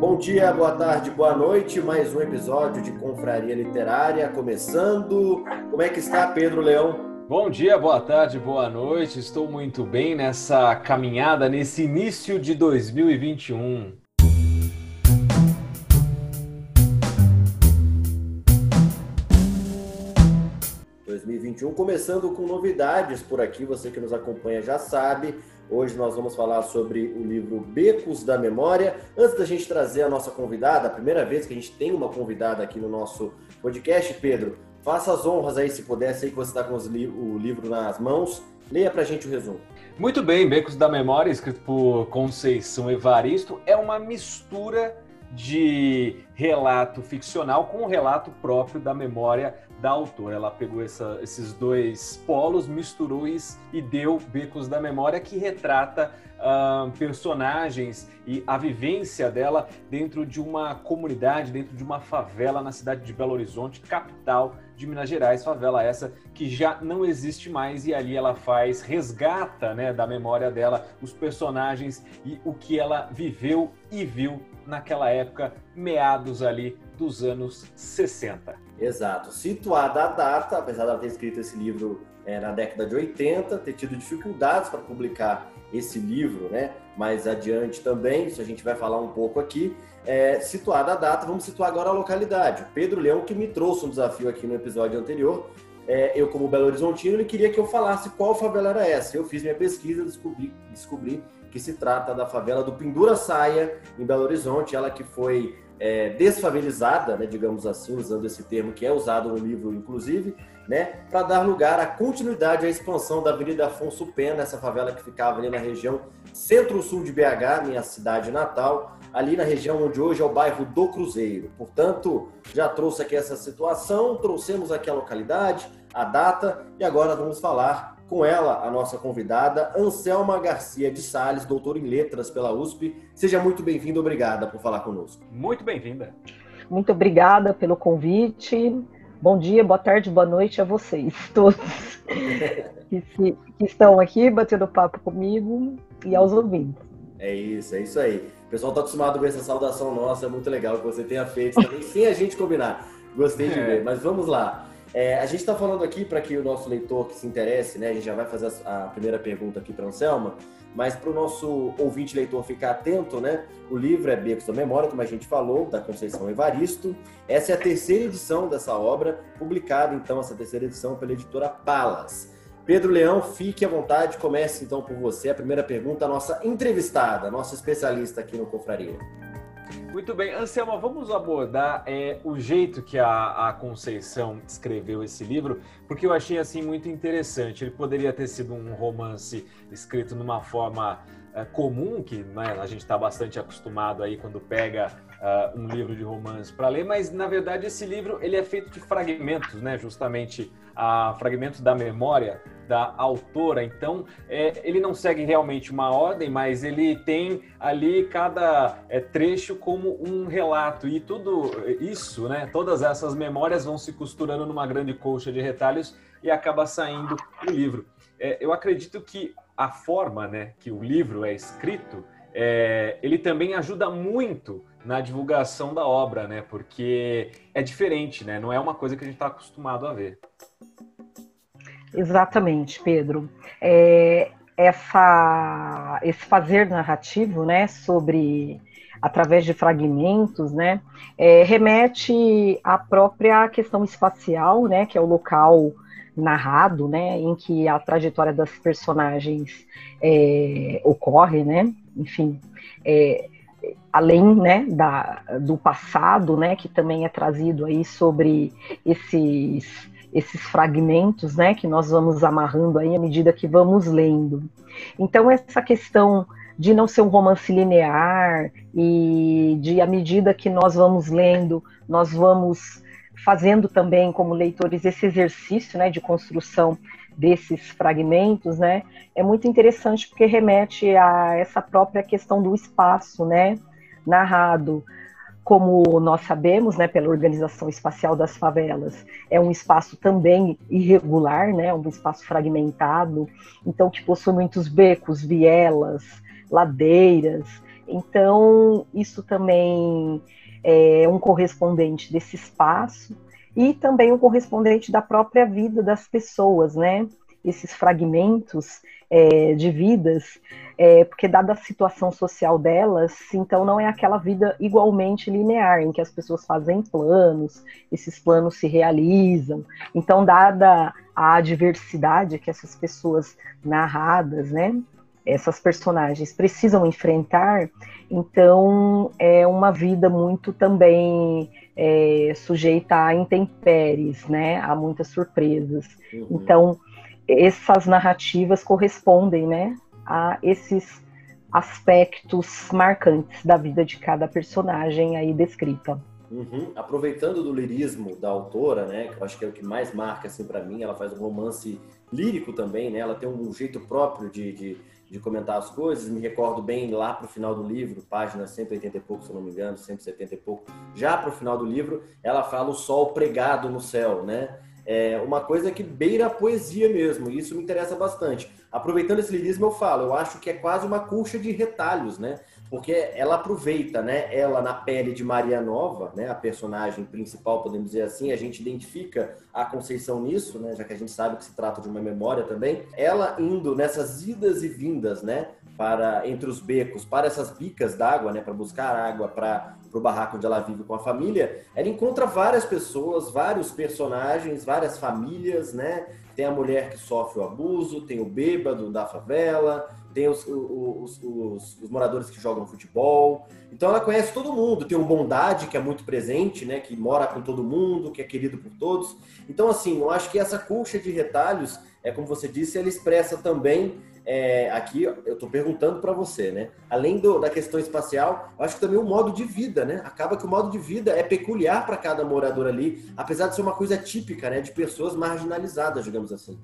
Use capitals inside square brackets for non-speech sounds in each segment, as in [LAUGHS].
Bom dia, boa tarde, boa noite. Mais um episódio de Confraria Literária começando. Como é que está, Pedro Leão? Bom dia, boa tarde, boa noite. Estou muito bem nessa caminhada, nesse início de 2021. 2021, começando com novidades por aqui, você que nos acompanha já sabe. Hoje nós vamos falar sobre o livro Becos da Memória. Antes da gente trazer a nossa convidada, a primeira vez que a gente tem uma convidada aqui no nosso podcast, Pedro, faça as honras aí, se puder, sei que você está com li o livro nas mãos. Leia para a gente o resumo. Muito bem, Becos da Memória, escrito por Conceição Evaristo, é uma mistura de relato ficcional com o relato próprio da memória da autora. Ela pegou essa, esses dois polos, misturou e deu Becos da Memória, que retrata uh, personagens e a vivência dela dentro de uma comunidade, dentro de uma favela na cidade de Belo Horizonte, capital de Minas Gerais, favela essa que já não existe mais e ali ela faz, resgata né, da memória dela os personagens e o que ela viveu e viu naquela época, meados ali dos anos 60. Exato. Situada a data, apesar de ela ter escrito esse livro é, na década de 80, ter tido dificuldades para publicar esse livro, né? Mais adiante também, isso a gente vai falar um pouco aqui. É, situada a data, vamos situar agora a localidade. Pedro Leão que me trouxe um desafio aqui no episódio anterior. É, eu, como Belo Horizontino, ele queria que eu falasse qual favela era essa. Eu fiz minha pesquisa, descobri, descobri que se trata da favela do Pendura Saia, em Belo Horizonte, ela que foi é, desfavelizada, né, digamos assim, usando esse termo que é usado no livro, inclusive, né, para dar lugar à continuidade à expansão da Avenida Afonso Pena, essa favela que ficava ali na região centro-sul de BH, minha cidade natal, ali na região onde hoje é o bairro do Cruzeiro. Portanto, já trouxe aqui essa situação, trouxemos aqui a localidade, a data e agora vamos falar com ela, a nossa convidada, Anselma Garcia de Sales, doutora em letras pela USP. Seja muito bem-vinda, obrigada por falar conosco. Muito bem-vinda. Muito obrigada pelo convite. Bom dia, boa tarde, boa noite a vocês [LAUGHS] todos que, se, que estão aqui batendo papo comigo e aos ouvintes. É isso, é isso aí. O pessoal está acostumado com essa saudação nossa, é muito legal que você tenha feito também, sem a gente combinar. Gostei de é. ver, mas vamos lá. É, a gente está falando aqui para que o nosso leitor que se interesse, né? A gente já vai fazer a, primeira pergunta aqui para Anselma, mas para o nosso ouvinte leitor ficar atento, né? O livro é Becos da Memória, como a gente falou, da Conceição Evaristo. Essa é a terceira edição dessa obra, publicada então essa terceira edição pela editora Palas. Pedro Leão, fique à vontade, comece então por você. A primeira pergunta, a nossa entrevistada, nossa especialista aqui no Confraria. Muito bem, Anselma, vamos abordar é, o jeito que a, a, Conceição escreveu esse livro, porque eu achei assim muito interessante. Ele poderia ter sido um romance escrito numa forma é, comum, que né, a gente está bastante acostumado aí quando pega uh, um livro de romance para ler, mas na verdade esse livro ele é feito de fragmentos, né? Justamente a fragmentos da memória da autora. Então, é, ele não segue realmente uma ordem, mas ele tem ali cada é, trecho como um relato. E tudo isso, né, todas essas memórias vão se costurando numa grande colcha de retalhos e acaba saindo o livro. É, eu acredito que a forma né, que o livro é escrito, é, ele também ajuda muito na divulgação da obra, né? Porque é diferente, né? Não é uma coisa que a gente está acostumado a ver. Exatamente, Pedro. É, essa, esse fazer narrativo, né, sobre através de fragmentos, né, é, remete à própria questão espacial, né, que é o local narrado, né, em que a trajetória das personagens é, ocorre, né, enfim, é, além, né, da, do passado, né, que também é trazido aí sobre esses esses fragmentos, né, que nós vamos amarrando aí à medida que vamos lendo. Então essa questão de não ser um romance linear e de à medida que nós vamos lendo, nós vamos fazendo também como leitores esse exercício, né, de construção desses fragmentos, né, é muito interessante porque remete a essa própria questão do espaço, né, narrado, como nós sabemos, né, pela Organização Espacial das Favelas, é um espaço também irregular, né, um espaço fragmentado, então que possui muitos becos, vielas, ladeiras, Então, isso também é um correspondente desse espaço e também um correspondente da própria vida das pessoas, né? Esses fragmentos é, de vidas, é, porque dada a situação social delas, então não é aquela vida igualmente linear, em que as pessoas fazem planos, esses planos se realizam. Então, dada a adversidade que essas pessoas narradas, né, essas personagens precisam enfrentar, então é uma vida muito também é, sujeita a intempéries, né, a muitas surpresas. Uhum. Então essas narrativas correspondem, né, a esses aspectos marcantes da vida de cada personagem aí descrita. Uhum. Aproveitando do lirismo da autora, né, que eu acho que é o que mais marca assim para mim, ela faz um romance lírico também, né? Ela tem um jeito próprio de, de, de comentar as coisas. Me recordo bem lá para o final do livro, página 180 e pouco, se eu não me engano, 170 e pouco. Já para o final do livro, ela fala o sol pregado no céu, né? É uma coisa que beira a poesia mesmo, e isso me interessa bastante. Aproveitando esse lirismo, eu falo, eu acho que é quase uma colcha de retalhos, né? Porque ela aproveita, né? Ela na pele de Maria Nova, né? A personagem principal, podemos dizer assim, a gente identifica a Conceição nisso, né? Já que a gente sabe que se trata de uma memória também. Ela indo nessas idas e vindas, né? Para entre os becos, para essas bicas d'água, né? Para buscar água para o barraco onde ela vive com a família, ela encontra várias pessoas, vários personagens, várias famílias, né? Tem a mulher que sofre o abuso, tem o bêbado da favela, tem os, os, os, os, moradores que jogam futebol. Então ela conhece todo mundo. Tem o Bondade, que é muito presente, né? Que mora com todo mundo, que é querido por todos. Então, assim, eu acho que essa colcha de retalhos, é como você disse, ela expressa também é, aqui eu estou perguntando para você, né? Além do, da questão espacial, eu acho que também o modo de vida, né? Acaba que o modo de vida é peculiar para cada morador ali, apesar de ser uma coisa típica, né? De pessoas marginalizadas, digamos assim.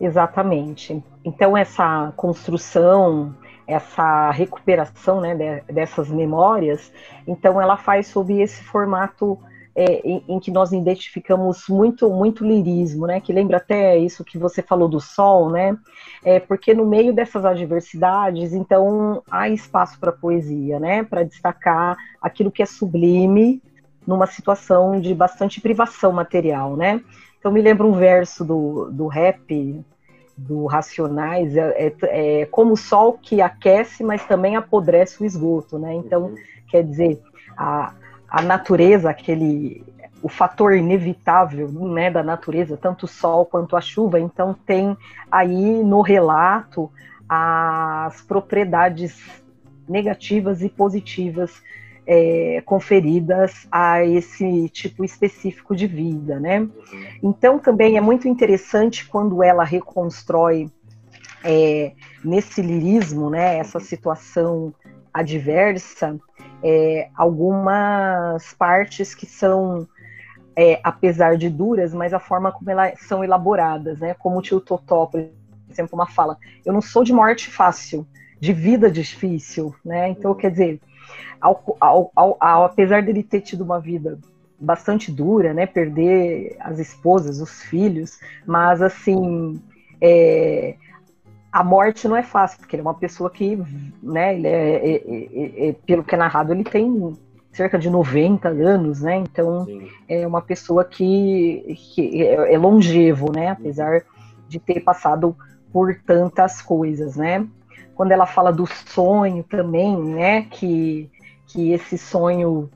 Exatamente. Então essa construção, essa recuperação, né, dessas memórias, então ela faz sob esse formato é, em, em, que nós identificamos muito muito lirismo, né? Que lembra até isso que você falou do sol, né? É, porque no meio dessas adversidades, então há espaço para poesia, né? Para destacar aquilo que é sublime numa situação de bastante privação material, né? Então me lembra um verso do, do rap do Racionais, é, é, é como o sol que aquece, mas também apodrece o esgoto, né? Então, uhum. quer dizer, a, a natureza, aquele o fator inevitável né, da natureza, tanto o sol quanto a chuva, então tem aí no relato as propriedades negativas e positivas é, conferidas a esse tipo específico de vida, né? Uhum. Então também é muito interessante quando ela reconstrói é, nesse lirismo, né, essa situação adversa, é, algumas partes que são, é, apesar de duras, mas a forma como elas são elaboradas, né? Como o tio Totó, por exemplo, uma fala: Eu não sou de morte fácil, de vida difícil, né? Então, quer dizer, ao, ao, ao, apesar dele ter tido uma vida bastante dura, né? Perder as esposas, os filhos, mas assim. É, a morte não é fácil, porque ele é uma pessoa que, né, ele é, é, é, é pelo que é narrado, ele tem cerca de 90 anos, né? Então Sim. é uma pessoa que, que é, é longevo, né? Apesar de ter passado por tantas coisas, né? Quando ela fala do sonho também, né? Que, que esse sonho,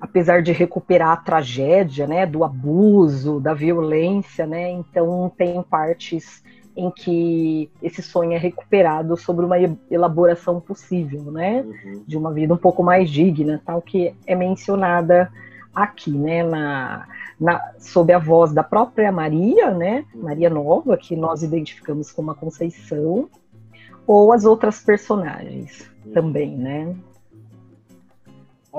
apesar de recuperar a tragédia, né? Do abuso, da violência, né? Então tem partes em que esse sonho é recuperado sobre uma elaboração possível, né, uhum. de uma vida um pouco mais digna, tal que é mencionada aqui, né, na, na sob a voz da própria Maria, né, uhum. Maria Nova, que nós identificamos como a Conceição, ou as outras personagens uhum. também, né.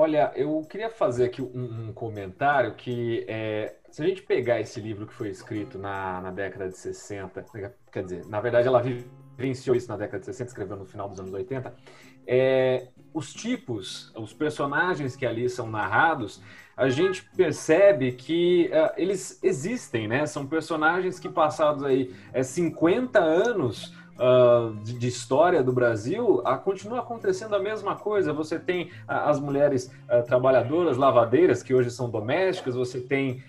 Olha, eu queria fazer aqui um, um comentário que é, se a gente pegar esse livro que foi escrito na, na década de 60, quer dizer, na verdade ela vivenciou isso na década de 60, escreveu no final dos anos 80, é, os tipos, os personagens que ali são narrados, a gente percebe que uh, eles existem, né? São personagens que passados aí é, 50 anos uh, de, de, história do Brasil, uh, continua acontecendo a mesma coisa. Você tem uh, as mulheres trabalhadoras, lavadeiras, que hoje são domésticas, você tem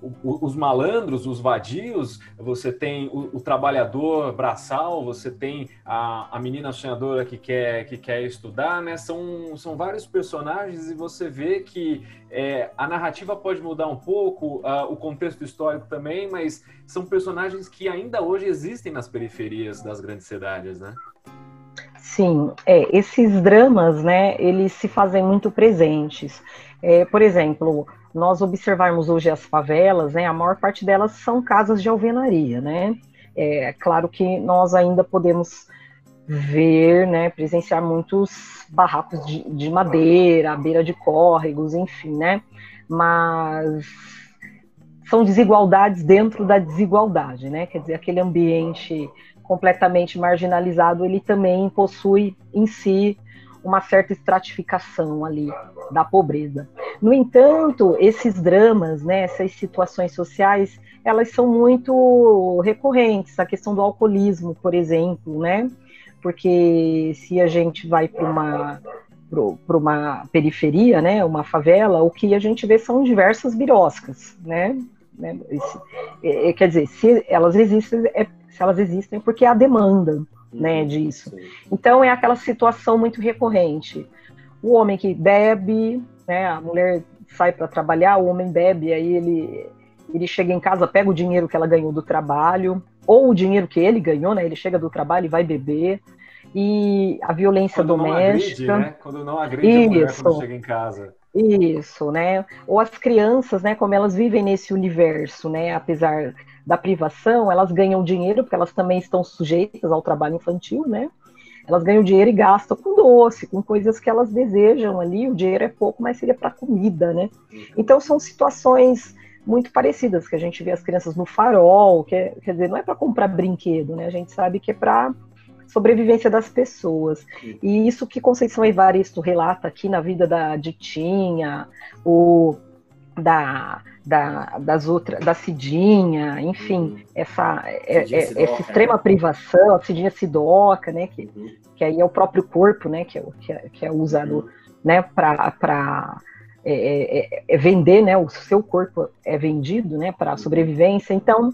o, os malandros, os vadios, você tem o, o trabalhador braçal, você tem a, a, menina sonhadora que quer, que quer estudar, né? São, são vários personagens e você vê que é, a narrativa pode mudar um pouco, o contexto histórico também, mas são personagens que ainda hoje existem nas periferias das grandes cidades, né? Sim, é, esses dramas, né, eles se fazem muito presentes. É, por exemplo, nós observarmos hoje as favelas, né, a maior parte delas são casas de alvenaria, né? É claro que nós ainda podemos ver, né, presenciar muitos barracos de, de madeira, à beira de córregos, enfim, né? Mas são desigualdades dentro da desigualdade, né? Quer dizer, aquele ambiente completamente marginalizado, ele também possui em si uma certa estratificação ali da pobreza. No entanto, esses dramas, né, essas situações sociais, elas são muito recorrentes. A questão do alcoolismo, por exemplo, né? Porque se a gente vai para uma para uma periferia, né, uma favela, o que a gente vê são diversas biroscas, né? né esse, é, é, quer dizer, se elas existem, é, se elas existem porque há demanda, né, uhum, disso. Então é aquela situação muito recorrente. O homem que bebe, né, a mulher sai para trabalhar, o homem bebe, aí ele ele chega em casa, pega o dinheiro que ela ganhou do trabalho, ou o dinheiro que ele ganhou, né? Ele chega do trabalho e vai beber. E a violência quando doméstica. Não agride, né? Quando não agride isso, a mulher quando chega em casa. Isso, né? Ou as crianças, né? Como elas vivem nesse universo, né? Apesar da privação, elas ganham dinheiro, porque elas também estão sujeitas ao trabalho infantil, né? Elas ganham dinheiro e gastam com doce, com coisas que elas desejam ali. O dinheiro é pouco, mas seria para comida, né? Então são situações muito parecidas que a gente vê as crianças no farol, que é, quer dizer, não é para comprar brinquedo, né? A gente sabe que é para sobrevivência das pessoas. E isso que Conceição Evaristo relata aqui na vida da Ditinha, o da da, das outras, da Cidinha, enfim, uhum. essa, é, é, essa né? extrema privação, a Cidinha Sidoca, né, que, uhum. que aí é o próprio corpo, né, que é, que é, que é usado, uhum. né, para é, é, é, é, vender, né, o seu corpo é vendido, né, para uhum. sobrevivência, então,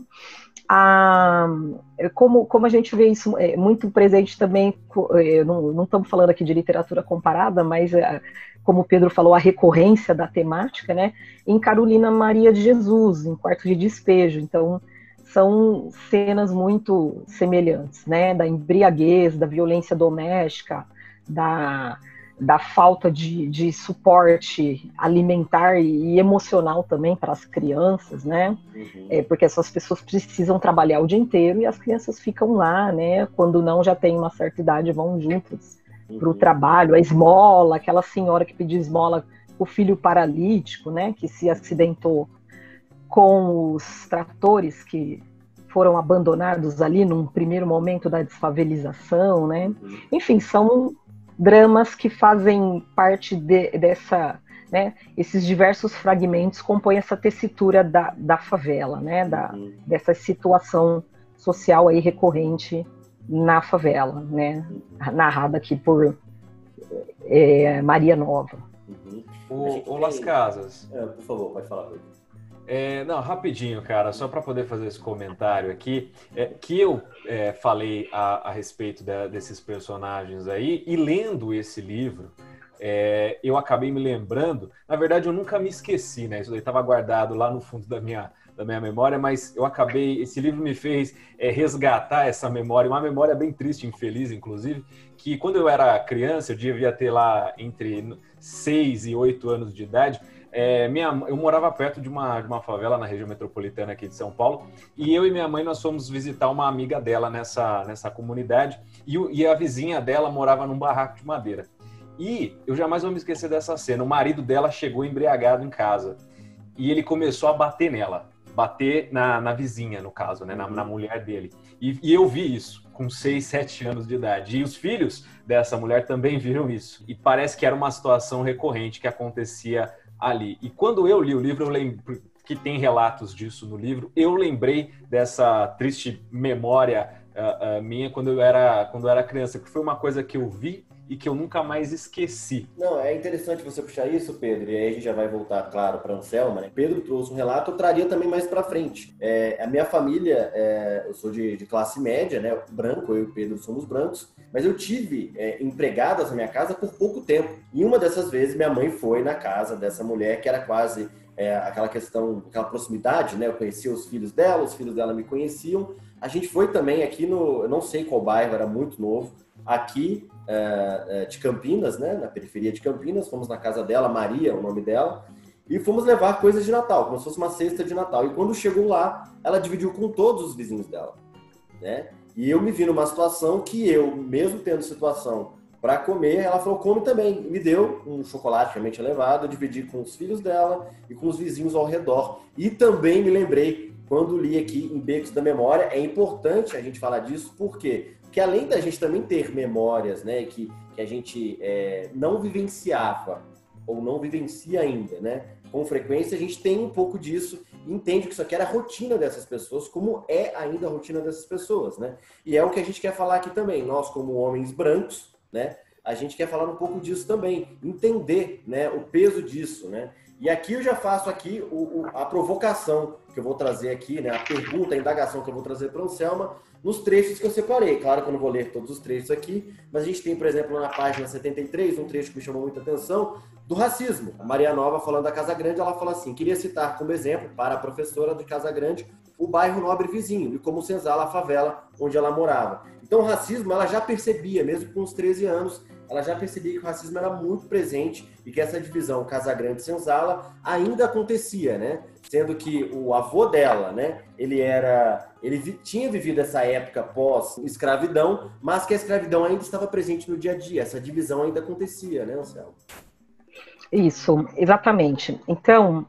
a, como, como a gente vê isso é, muito presente também, não, não estamos falando aqui de literatura comparada, mas como o Pedro falou, a recorrência da temática, né, em Carolina Maria de Jesus, em Quarto de Despejo. Então, são cenas muito semelhantes, né, da embriaguez, da violência doméstica, da, da falta de, de suporte alimentar e emocional também para as crianças, né? Uhum. É, porque essas pessoas precisam trabalhar o dia inteiro e as crianças ficam lá, né? Quando não já tem uma certa idade, vão juntas para o trabalho, a esmola, aquela senhora que pediu esmola, o filho paralítico, né, que se acidentou com os tratores que foram abandonados ali num primeiro momento da desfavelização, né? Enfim, são dramas que fazem parte de, dessa, né? Esses diversos fragmentos compõem essa tessitura da, da favela, né? Da, uhum. dessa situação social aí recorrente na favela, né? Uhum. Narrada aqui por é, Maria Nova. Uhum. O, o Las Casas. É, por favor, pode falar. É, não, rapidinho, cara, só para poder fazer esse comentário aqui, é, que eu é, falei a, a respeito desses personagens aí, e lendo esse livro, é, eu acabei me lembrando, na verdade eu nunca me esqueci, né? Isso daí estava guardado lá no fundo da minha, da minha memória, mas eu acabei, esse livro me fez é, resgatar essa memória, uma memória bem triste, infeliz, inclusive, que quando eu era criança, eu devia ter lá entre 6 e 8 anos de idade, é, minha, eu morava perto de uma, de uma favela na região metropolitana aqui de São Paulo, e eu e minha mãe nós fomos visitar uma amiga dela nessa, nessa comunidade, e, e a vizinha dela morava num barraco de madeira. E eu jamais vou me esquecer dessa cena. O marido dela chegou embriagado em casa e ele começou a bater nela bater na, na vizinha, no caso, né, na, na mulher dele. E, e, eu vi isso com 6, 7 anos de idade. E os filhos dessa mulher também viram isso. E parece que era uma situação recorrente que acontecia ali. E quando eu li o livro, eu lembro que tem relatos disso no livro, eu lembrei dessa triste memória uh, uh, minha quando eu era quando eu era criança, que foi uma coisa que eu vi e que eu nunca mais esqueci. Não, é interessante você puxar isso, Pedro, e aí a gente já vai voltar, claro, para Anselma, né? Pedro trouxe um relato, eu traria também mais para frente. É, a minha família, é, eu sou de, de, classe média, né? Branco, eu e o Pedro somos brancos, mas eu tive é, empregadas na minha casa por pouco tempo. E uma dessas vezes, minha mãe foi na casa dessa mulher que era quase é, aquela questão, aquela proximidade, né? Eu conhecia os filhos dela, os filhos dela me conheciam. A gente foi também aqui no, eu não sei qual bairro, era muito novo, aqui de Campinas, né, na periferia de Campinas, fomos na casa dela, Maria, o nome dela, e fomos levar coisas de Natal, como se fosse uma cesta de Natal. E quando chegou lá, ela dividiu com todos os vizinhos dela, né? E eu me vi numa situação que eu, mesmo tendo situação para comer, ela falou, come também. E me deu um chocolate realmente elevado, eu dividi com os filhos dela e com os vizinhos ao redor. E também me lembrei, quando li aqui em Becos da Memória, é importante a gente falar disso, por quê? Que além da gente também ter memórias, né, que, que a gente é, não vivenciava ou não vivencia ainda, né, com frequência a gente tem um pouco disso e entende que isso aqui era a rotina dessas pessoas, como é ainda a rotina dessas pessoas, né? E é o que a gente quer falar aqui também, nós como homens brancos, né, a gente quer falar um pouco disso também, entender, né, o peso disso, né? E aqui eu já faço aqui o, o, a provocação que eu vou trazer aqui, né, a pergunta, a indagação que eu vou trazer para o Anselma, nos trechos que eu separei. Claro que eu não vou ler todos os trechos aqui, mas a gente tem, por exemplo, na página 73, um trecho que me chamou muita atenção, do racismo. A Maria Nova, falando da Casa Grande, ela fala assim: queria citar como exemplo, para a professora de Casa Grande, o bairro nobre vizinho, e como senzala a favela onde ela morava. Então, o racismo ela já percebia, mesmo com os 13 anos, ela já percebia que o racismo era muito presente e que essa divisão Casa Grande Senzala ainda acontecia, né? Sendo que o avô dela, né, ele era, ele tinha vivido essa época pós escravidão, mas que a escravidão ainda estava presente no dia a dia, essa divisão ainda acontecia, né, Anselmo? Isso, exatamente. Então,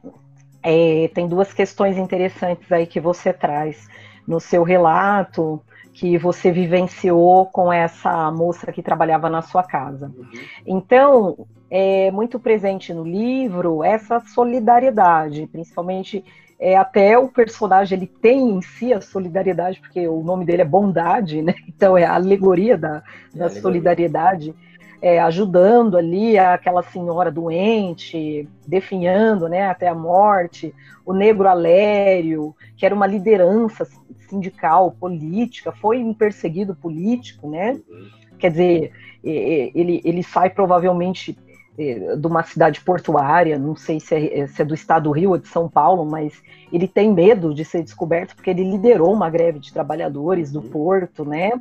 é, tem duas questões interessantes aí que você traz no seu relato que você vivenciou com essa moça que trabalhava na sua casa. Uhum. Então, é muito presente no livro essa solidariedade, principalmente é, até o personagem ele tem em si a solidariedade, porque o nome dele é bondade, né? [LAUGHS] Então é a alegoria da, da é solidariedade. É, ajudando ali aquela senhora doente, definhando né, até a morte, o negro Alério, que era uma liderança sindical, política, foi um perseguido político, né? Quer dizer, ele, ele sai provavelmente de uma cidade portuária, não sei se é, se é, do estado do Rio ou de São Paulo, mas ele tem medo de ser descoberto porque ele liderou uma greve de trabalhadores do porto, né?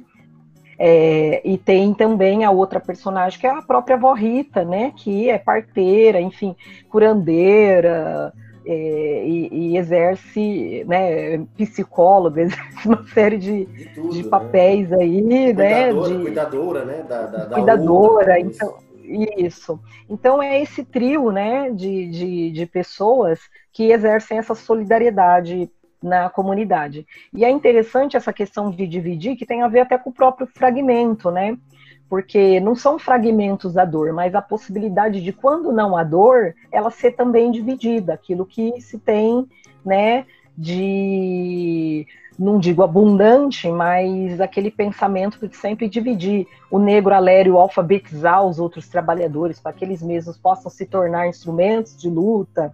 É, e tem também a outra personagem que é a própria Vó Rita, né? Que é parteira, enfim, curandeira, é, e, e, exerce, né, psicólogo, [LAUGHS] exerce uma série de, de, tudo, de né? papéis né? aí, cuidadora, né? De, cuidadora, né? Da, da, da cuidadora, outra, então, isso. Então é esse trio, né, de, de, de pessoas que exercem essa solidariedade na comunidade. E é interessante essa questão de dividir, que tem a ver até com o próprio fragmento, né? porque não são fragmentos da dor, mas a possibilidade de quando não há dor, ela ser também dividida, aquilo que se tem, né, de não digo abundante, mas aquele pensamento de sempre dividir o negro alério, alfabetizar os outros trabalhadores para que eles mesmos possam se tornar instrumentos de luta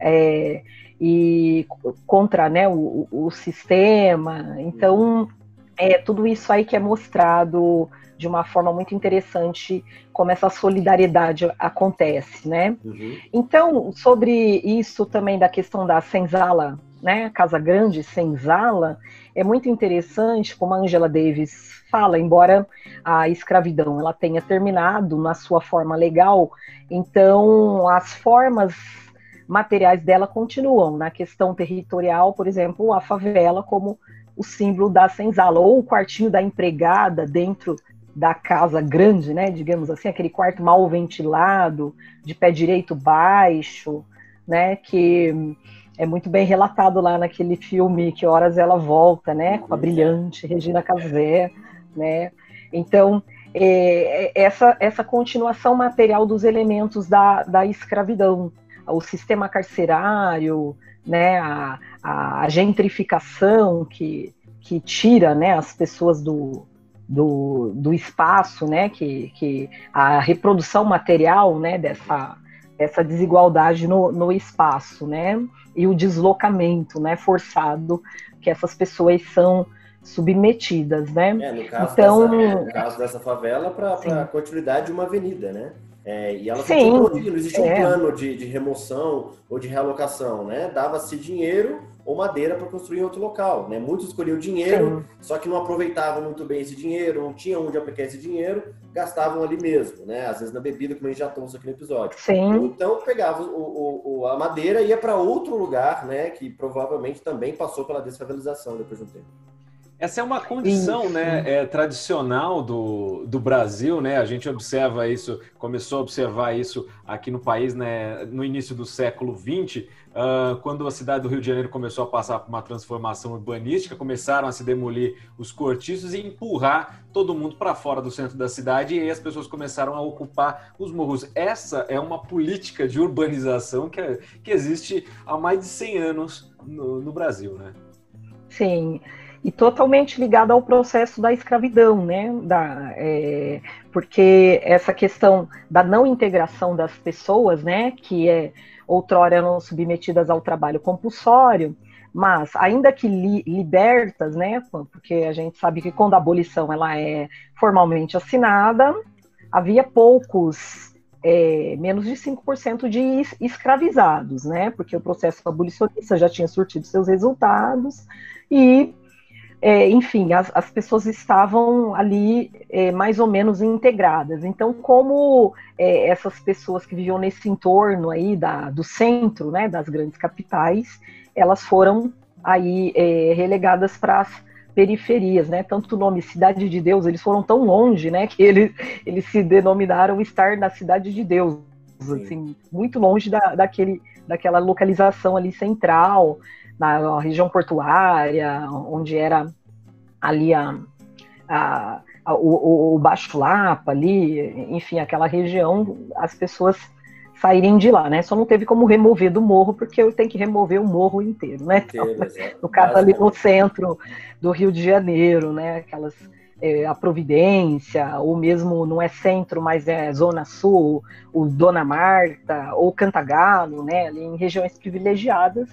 é, e contra né, o, o sistema. Então, é tudo isso aí que é mostrado de uma forma muito interessante como essa solidariedade acontece, né? Uhum. Então, sobre isso também da questão da senzala, né, Casa Grande, senzala, é muito interessante como a Angela Davis fala, embora a escravidão ela tenha terminado na sua forma legal, então as formas materiais dela continuam. Na questão territorial, por exemplo, a favela como o símbolo da senzala, ou o quartinho da empregada dentro da casa grande, né, digamos assim, aquele quarto mal ventilado, de pé direito baixo, né, que é muito bem relatado lá naquele filme Que Horas Ela Volta, né, com a brilhante Regina Casé, né, então é, é, essa, essa continuação material dos elementos da, da escravidão, o sistema carcerário, né, a, a gentrificação que que tira né, as pessoas do, do, do espaço, né, que, que a reprodução material né, dessa, dessa desigualdade no, no espaço, né, e o deslocamento né, forçado que essas pessoas são submetidas, né? É, no caso, então, dessa, no caso dessa favela, para a continuidade de uma avenida, né? É, e ela Sim, não existia é. um plano de, de, remoção ou de realocação, né? Dava-se dinheiro ou madeira para construir em outro local, né? Muitos escolhiam dinheiro, Sim. só que não aproveitavam muito bem esse dinheiro, não tinham onde aplicar esse dinheiro, gastavam ali mesmo, né? Às vezes na bebida, como a gente já trouxe aqui no episódio. Sim. Então pegava o, o, a madeira e ia para outro lugar, né? Que provavelmente também passou pela desfavelização depois de um tempo. Essa é uma condição né, é, tradicional do, do Brasil, né? A gente observa isso, começou a observar isso aqui no país né, no início do século XX, uh, quando a cidade do Rio de Janeiro começou a passar por uma transformação urbanística, começaram a se demolir os cortiços e empurrar todo mundo para fora do centro da cidade, e aí as pessoas começaram a ocupar os morros. Essa é uma política de urbanização que, que existe há mais de 100 anos no, no Brasil, né? Sim e totalmente ligada ao processo da escravidão, né? Da, é, porque essa questão da não integração das pessoas, né, que é outrora eram submetidas ao trabalho compulsório, mas ainda que li, libertas, né, porque a gente sabe que quando a abolição ela é formalmente assinada, havia poucos, é, menos de 5% de escravizados, né, porque o processo abolicionista já tinha surtido seus resultados e é, enfim, as, as, pessoas estavam ali é, mais ou menos integradas. Então, como é, essas pessoas que viviam nesse entorno aí da, do centro, né, das grandes capitais, elas foram aí é, relegadas para as periferias, né? Tanto o nome Cidade de Deus, eles foram tão longe, né, que eles, eles se denominaram estar na Cidade de Deus, assim, muito longe da, daquele, daquela localização ali central, na região portuária, onde era ali a, a, a o, o, Baixo Lapa ali, enfim, aquela região, as pessoas saírem de lá, né? Só não teve como remover do morro, porque eu tenho que remover o morro inteiro, né? Então, no caso ali no centro do Rio de Janeiro, né? Aquelas é, a Providência, ou mesmo não é centro, mas é Zona Sul, o Dona Marta, ou Cantagalo, né? Ali em regiões privilegiadas,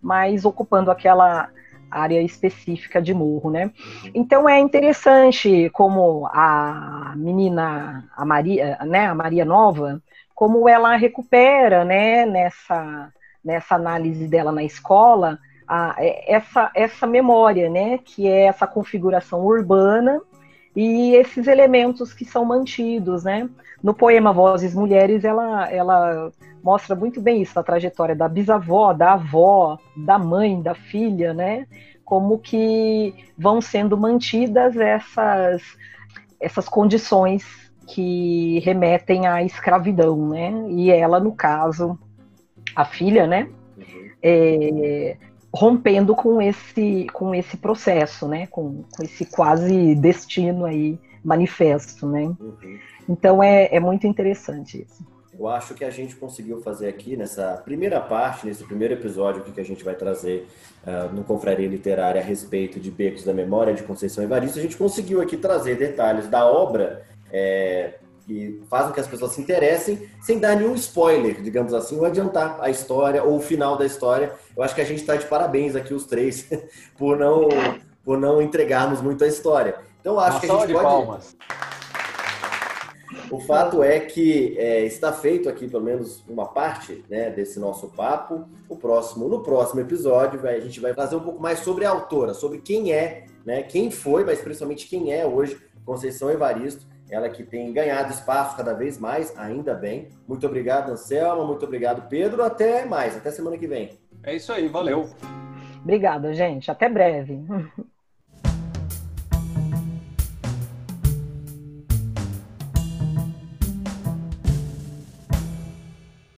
mas ocupando aquela área específica de morro, né? Então é interessante como a menina, a Maria, né, a Maria Nova, como ela recupera, né, nessa, nessa análise dela na escola, a, essa, essa memória, né, que é essa configuração urbana e esses elementos que são mantidos, né? No poema Vozes Mulheres, ela, ela mostra muito bem isso, a trajetória da bisavó, da avó, da mãe, da filha, né? Como que vão sendo mantidas essas, essas condições que remetem à escravidão, né? E ela, no caso, a filha, né? Uhum. É, rompendo com esse, com esse processo, né? Com, com esse quase destino aí manifesto, né? Uhum. Então é, é muito interessante isso. Eu acho que a gente conseguiu fazer aqui nessa primeira parte, nesse primeiro episódio que a gente vai trazer uh, no Confraria Literária a respeito de Becos da Memória de Conceição Evaristo, a gente conseguiu aqui trazer detalhes da obra é, que fazem que as pessoas se interessem, sem dar nenhum spoiler, digamos assim, ou adiantar a história ou o final da história. Eu acho que a gente está de parabéns aqui os três [LAUGHS] por não por não entregarmos muito a história. Então acho Uma que a gente pode palmas. O fato é que é, está feito aqui pelo menos uma parte né, desse nosso papo. O próximo, no próximo episódio, a gente vai fazer um pouco mais sobre a autora, sobre quem é, né, quem foi, mas principalmente quem é hoje Conceição Evaristo. Ela que tem ganhado espaço cada vez mais, ainda bem. Muito obrigado, Anselma. Muito obrigado, Pedro. Até mais, até semana que vem. É isso aí, valeu. Obrigada, gente. Até breve. [LAUGHS]